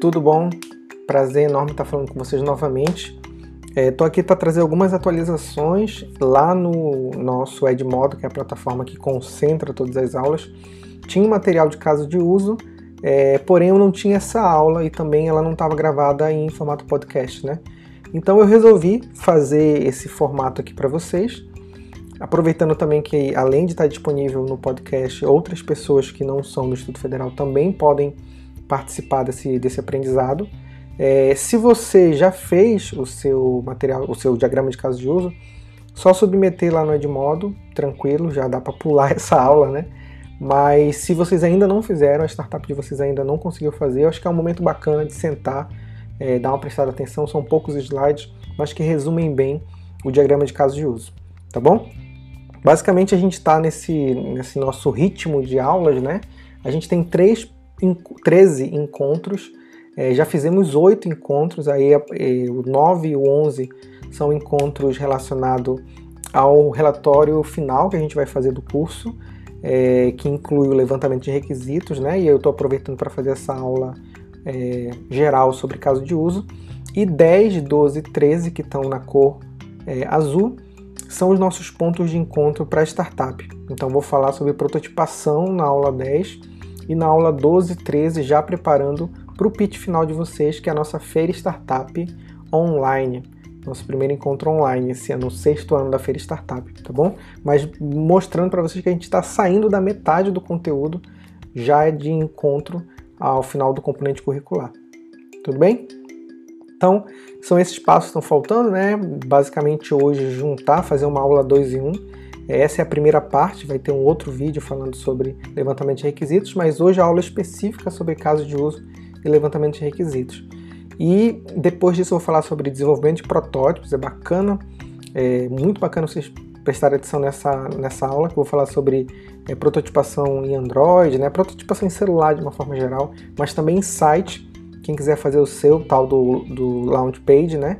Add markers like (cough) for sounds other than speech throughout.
tudo bom? Prazer enorme estar falando com vocês novamente. Estou é, aqui para trazer algumas atualizações lá no nosso Edmodo, que é a plataforma que concentra todas as aulas. Tinha um material de caso de uso, é, porém eu não tinha essa aula e também ela não estava gravada em formato podcast, né? Então eu resolvi fazer esse formato aqui para vocês, aproveitando também que além de estar disponível no podcast, outras pessoas que não são do Instituto Federal também podem participar desse, desse aprendizado. É, se você já fez o seu material, o seu diagrama de caso de uso, só submeter lá no Edmodo, tranquilo, já dá para pular (laughs) essa aula, né? Mas se vocês ainda não fizeram, a startup de vocês ainda não conseguiu fazer, eu acho que é um momento bacana de sentar, é, dar uma prestada atenção. São poucos slides, mas que resumem bem o diagrama de caso de uso, tá bom? Basicamente a gente está nesse, nesse nosso ritmo de aulas, né? A gente tem três 13 encontros. É, já fizemos oito encontros, aí é, o 9 e o 11 são encontros relacionados ao relatório final que a gente vai fazer do curso, é, que inclui o levantamento de requisitos, né? E eu estou aproveitando para fazer essa aula é, geral sobre caso de uso. E 10, 12 e 13, que estão na cor é, azul, são os nossos pontos de encontro para startup. Então, vou falar sobre prototipação na aula 10 e na aula 12 e 13 já preparando para o pitch final de vocês, que é a nossa feira startup online. Nosso primeiro encontro online esse ano, sexto ano da feira startup, tá bom? Mas mostrando para vocês que a gente está saindo da metade do conteúdo já é de encontro ao final do componente curricular. Tudo bem? Então, são esses passos que estão faltando, né? Basicamente hoje juntar, fazer uma aula 2 em 1. Um, essa é a primeira parte, vai ter um outro vídeo falando sobre levantamento de requisitos, mas hoje a aula específica sobre casos de uso e levantamento de requisitos. E depois disso eu vou falar sobre desenvolvimento de protótipos, é bacana, é muito bacana vocês prestarem atenção nessa, nessa aula, que eu vou falar sobre é, prototipação em Android, né, prototipação em celular de uma forma geral, mas também em site, quem quiser fazer o seu, tal do, do Launchpage, né,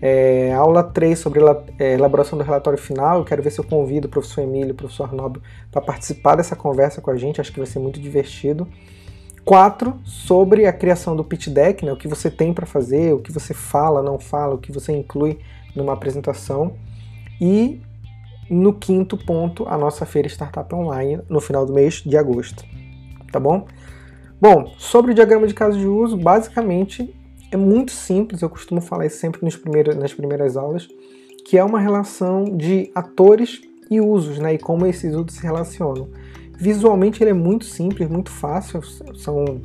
é, aula 3 sobre é, elaboração do relatório final. Eu quero ver se eu convido o professor Emílio e o professor Arnaldo para participar dessa conversa com a gente. Acho que vai ser muito divertido. 4 sobre a criação do pitch deck, né, o que você tem para fazer, o que você fala, não fala, o que você inclui numa apresentação. E no quinto ponto, a nossa feira Startup Online no final do mês de agosto. Tá bom? Bom, sobre o diagrama de caso de uso, basicamente é muito simples, eu costumo falar isso sempre nos primeiros, nas primeiras aulas, que é uma relação de atores e usos, né, e como esses usos se relacionam. Visualmente ele é muito simples, muito fácil, são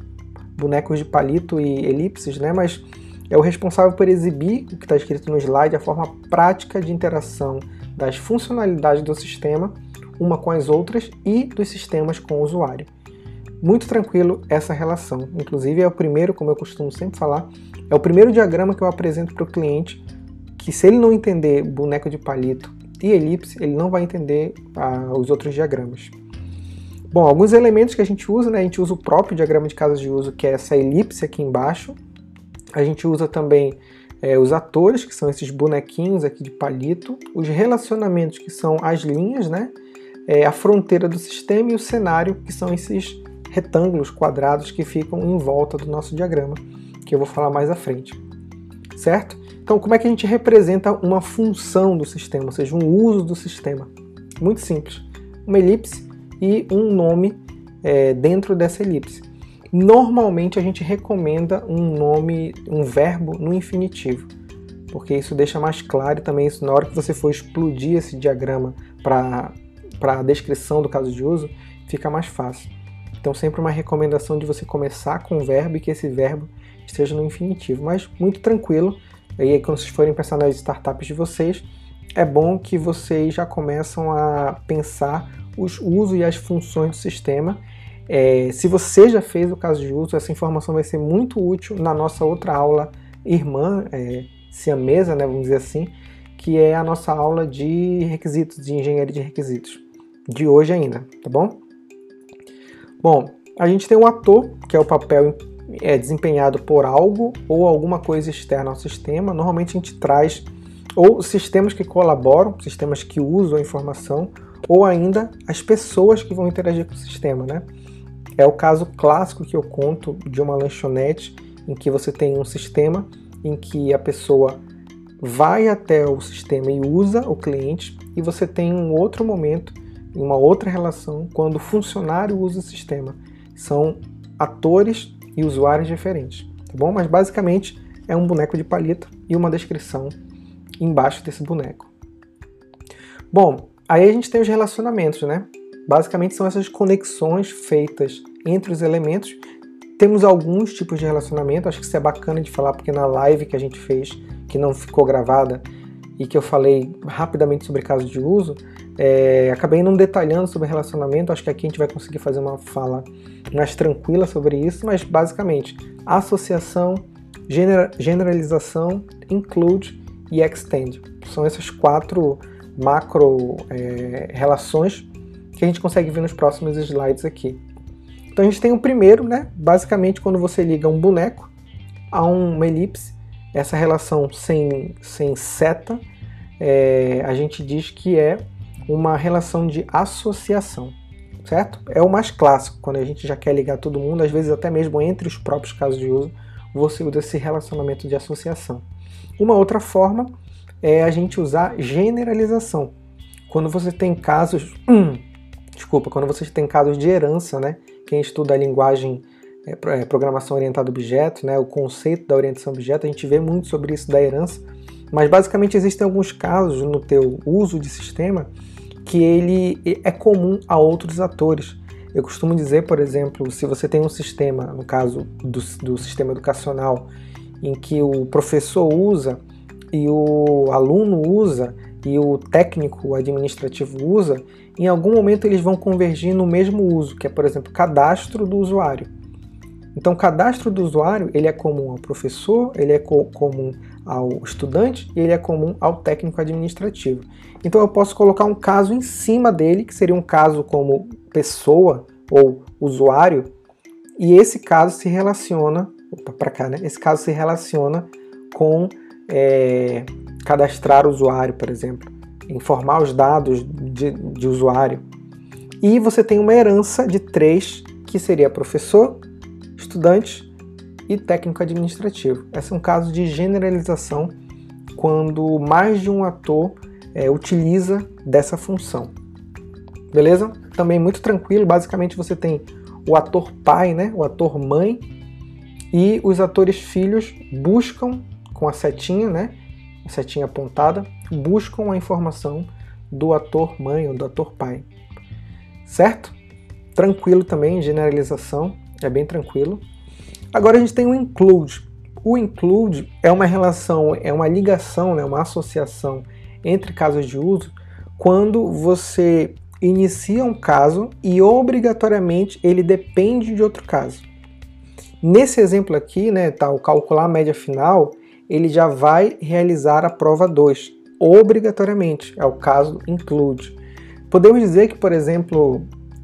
bonecos de palito e elipses, né, mas é o responsável por exibir o que está escrito no slide, a forma prática de interação das funcionalidades do sistema, uma com as outras, e dos sistemas com o usuário. Muito tranquilo essa relação. Inclusive é o primeiro, como eu costumo sempre falar, é o primeiro diagrama que eu apresento para o cliente, que se ele não entender boneco de palito e elipse, ele não vai entender ah, os outros diagramas. Bom, alguns elementos que a gente usa, né? A gente usa o próprio diagrama de casas de uso, que é essa elipse aqui embaixo. A gente usa também é, os atores, que são esses bonequinhos aqui de palito. Os relacionamentos, que são as linhas, né? É, a fronteira do sistema e o cenário, que são esses retângulos quadrados que ficam em volta do nosso diagrama que eu vou falar mais à frente. Certo? Então, como é que a gente representa uma função do sistema, ou seja, um uso do sistema? Muito simples. Uma elipse e um nome é, dentro dessa elipse. Normalmente a gente recomenda um nome, um verbo no infinitivo, porque isso deixa mais claro e também isso, na hora que você for explodir esse diagrama para a descrição do caso de uso, fica mais fácil. Então, sempre uma recomendação de você começar com um verbo e que esse verbo esteja no infinitivo, mas muito tranquilo. E aí, quando vocês forem pensar nas startups de vocês, é bom que vocês já começam a pensar os usos e as funções do sistema. É, se você já fez o caso de uso, essa informação vai ser muito útil na nossa outra aula irmã, é, siamesa, né, vamos dizer assim, que é a nossa aula de requisitos, de engenharia de requisitos, de hoje ainda, tá bom? Bom, a gente tem o ator, que é o papel é desempenhado por algo ou alguma coisa externa ao sistema. Normalmente a gente traz ou sistemas que colaboram, sistemas que usam a informação, ou ainda as pessoas que vão interagir com o sistema, né? É o caso clássico que eu conto de uma lanchonete em que você tem um sistema em que a pessoa vai até o sistema e usa o cliente, e você tem um outro momento, uma outra relação, quando o funcionário usa o sistema. São atores e usuários diferentes, tá bom? Mas basicamente é um boneco de palito e uma descrição embaixo desse boneco. Bom, aí a gente tem os relacionamentos, né? Basicamente são essas conexões feitas entre os elementos. Temos alguns tipos de relacionamento, acho que isso é bacana de falar porque na live que a gente fez, que não ficou gravada e que eu falei rapidamente sobre casos de uso, é, acabei não detalhando sobre relacionamento, acho que aqui a gente vai conseguir fazer uma fala mais tranquila sobre isso, mas basicamente associação, generalização, include e extend. São essas quatro macro é, relações que a gente consegue ver nos próximos slides aqui. Então a gente tem o primeiro, né? Basicamente quando você liga um boneco a uma elipse, essa relação sem, sem seta, é, a gente diz que é uma relação de associação, certo? É o mais clássico, quando a gente já quer ligar todo mundo, às vezes até mesmo entre os próprios casos de uso, você usa esse relacionamento de associação. Uma outra forma é a gente usar generalização. Quando você tem casos, hum, desculpa, quando você tem casos de herança, né? Quem estuda a linguagem é, é, programação orientada a objeto, né? O conceito da orientação a objeto, a gente vê muito sobre isso da herança. Mas basicamente existem alguns casos no teu uso de sistema que ele é comum a outros atores. Eu costumo dizer, por exemplo, se você tem um sistema, no caso do, do sistema educacional, em que o professor usa e o aluno usa e o técnico administrativo usa, em algum momento eles vão convergir no mesmo uso, que é, por exemplo, cadastro do usuário. Então, o cadastro do usuário ele é comum ao professor, ele é co comum ao estudante e ele é comum ao técnico administrativo. Então, eu posso colocar um caso em cima dele, que seria um caso como pessoa ou usuário, e esse caso se relaciona, para cá, né? Esse caso se relaciona com é, cadastrar o usuário, por exemplo, informar os dados de, de usuário. E você tem uma herança de três, que seria professor, estudante e técnico administrativo. Esse é um caso de generalização quando mais de um ator é, utiliza dessa função. Beleza? Também muito tranquilo. Basicamente você tem o ator pai, né? o ator mãe, e os atores filhos buscam com a setinha, né? A setinha apontada, buscam a informação do ator mãe ou do ator pai. Certo? Tranquilo também, generalização, é bem tranquilo. Agora a gente tem o include. O include é uma relação, é uma ligação, né, uma associação entre casos de uso quando você inicia um caso e obrigatoriamente ele depende de outro caso. Nesse exemplo aqui, né, tá, o calcular a média final, ele já vai realizar a prova 2, obrigatoriamente, é o caso include. Podemos dizer que, por exemplo,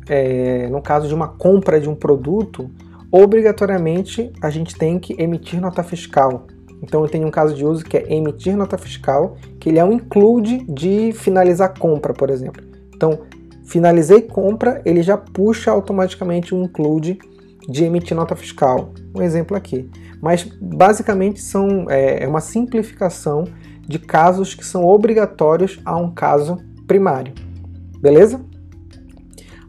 é, no caso de uma compra de um produto, obrigatoriamente a gente tem que emitir nota fiscal. Então eu tenho um caso de uso que é emitir nota fiscal, que ele é um include de finalizar compra, por exemplo. Então, finalizei compra, ele já puxa automaticamente um include de emitir nota fiscal. Um exemplo aqui. Mas basicamente são é, é uma simplificação de casos que são obrigatórios a um caso primário. Beleza?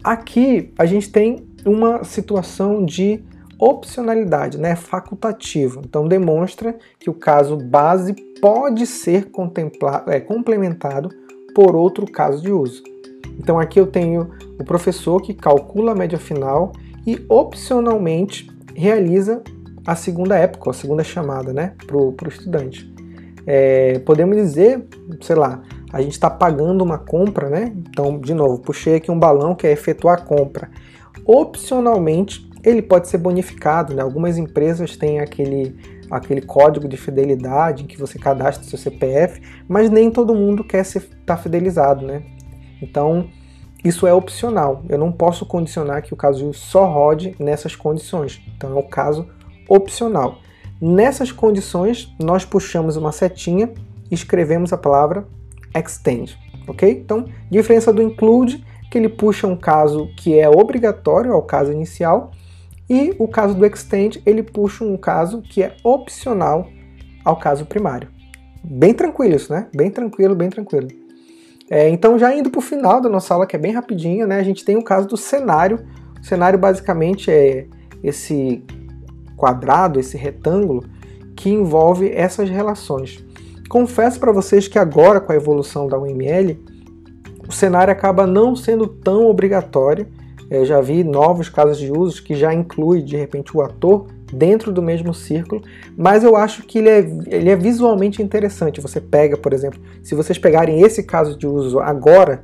Aqui a gente tem uma situação de opcionalidade, né? facultativo. Então demonstra que o caso base pode ser contemplado, é, complementado por outro caso de uso. Então aqui eu tenho o professor que calcula a média final e opcionalmente realiza a segunda época, a segunda chamada né, para o estudante. É, podemos dizer, sei lá, a gente está pagando uma compra, né? Então, de novo, puxei aqui um balão que é efetuar a compra. Opcionalmente, ele pode ser bonificado, né? Algumas empresas têm aquele, aquele código de fidelidade em que você cadastra seu CPF, mas nem todo mundo quer estar tá fidelizado, né? Então, isso é opcional. Eu não posso condicionar que o caso só rode nessas condições. Então é o caso opcional. Nessas condições, nós puxamos uma setinha e escrevemos a palavra extend, ok? Então, diferença do include, que ele puxa um caso que é obrigatório ao caso inicial, E o caso do extend, ele puxa um caso que é opcional ao caso primário. Bem tranquilo isso, né? Bem tranquilo, bem tranquilo. É, então, já indo para o final da nossa aula, que é bem rapidinha, né? A gente tem o caso do cenário. O cenário basicamente é esse quadrado, esse retângulo, que envolve essas relações. Confesso para vocês que agora, com a evolução da UML, o cenário acaba não sendo tão obrigatório. Eu já vi novos casos de uso que já inclui, de repente, o ator dentro do mesmo círculo, mas eu acho que ele é, ele é visualmente interessante. Você pega, por exemplo, se vocês pegarem esse caso de uso agora,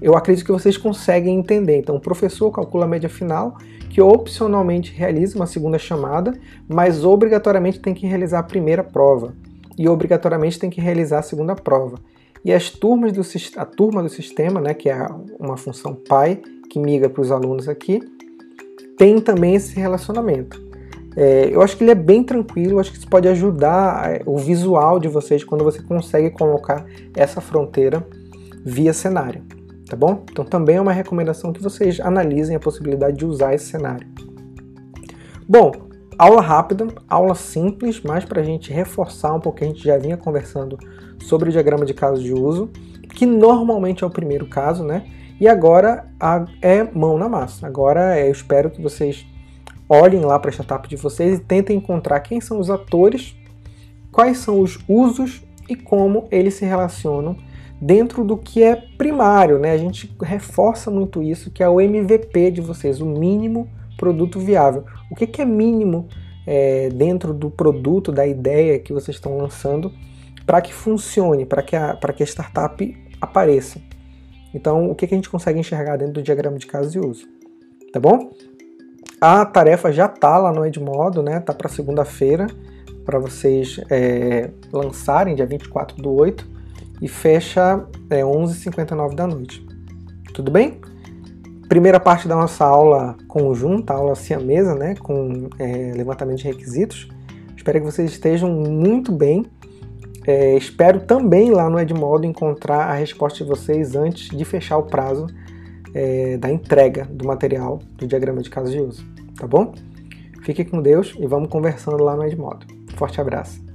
eu acredito que vocês conseguem entender. Então, o professor calcula a média final, que opcionalmente realiza uma segunda chamada, mas obrigatoriamente tem que realizar a primeira prova e obrigatoriamente tem que realizar a segunda prova. E as turmas do a turma do sistema, né, que é uma função pai que migra para os alunos aqui, tem também esse relacionamento. É, eu acho que ele é bem tranquilo, acho que isso pode ajudar é, o visual de vocês quando você consegue colocar essa fronteira via cenário, tá bom? Então também é uma recomendação que vocês analisem a possibilidade de usar esse cenário. Bom, aula rápida, aula simples, mas para a gente reforçar um pouco, a gente já vinha conversando sobre o diagrama de caso de uso, que normalmente é o primeiro caso, né? E agora é mão na massa. Agora é, eu espero que vocês olhem lá para a startup de vocês e tentem encontrar quem são os atores, quais são os usos e como eles se relacionam dentro do que é primário, né? A gente reforça muito isso, que é o MVP de vocês, o mínimo produto viável. O que, que é mínimo é, dentro do produto, da ideia que vocês estão lançando, para que funcione, para que, a, que a startup apareça. Então, o que, que a gente consegue enxergar dentro do diagrama de caso de uso? Tá bom? A tarefa já está lá no Edmodo, né? Tá para segunda-feira para vocês é, lançarem, dia 24 do 8, e fecha é, 11h59 da noite. Tudo bem? Primeira parte da nossa aula conjunta, aula siamesa, né? Com é, levantamento de requisitos. Espero que vocês estejam muito bem. É, espero também lá no Edmodo encontrar a resposta de vocês antes de fechar o prazo é, da entrega do material do diagrama de caso de uso, tá bom? Fique com Deus e vamos conversando lá no Edmodo. Forte abraço!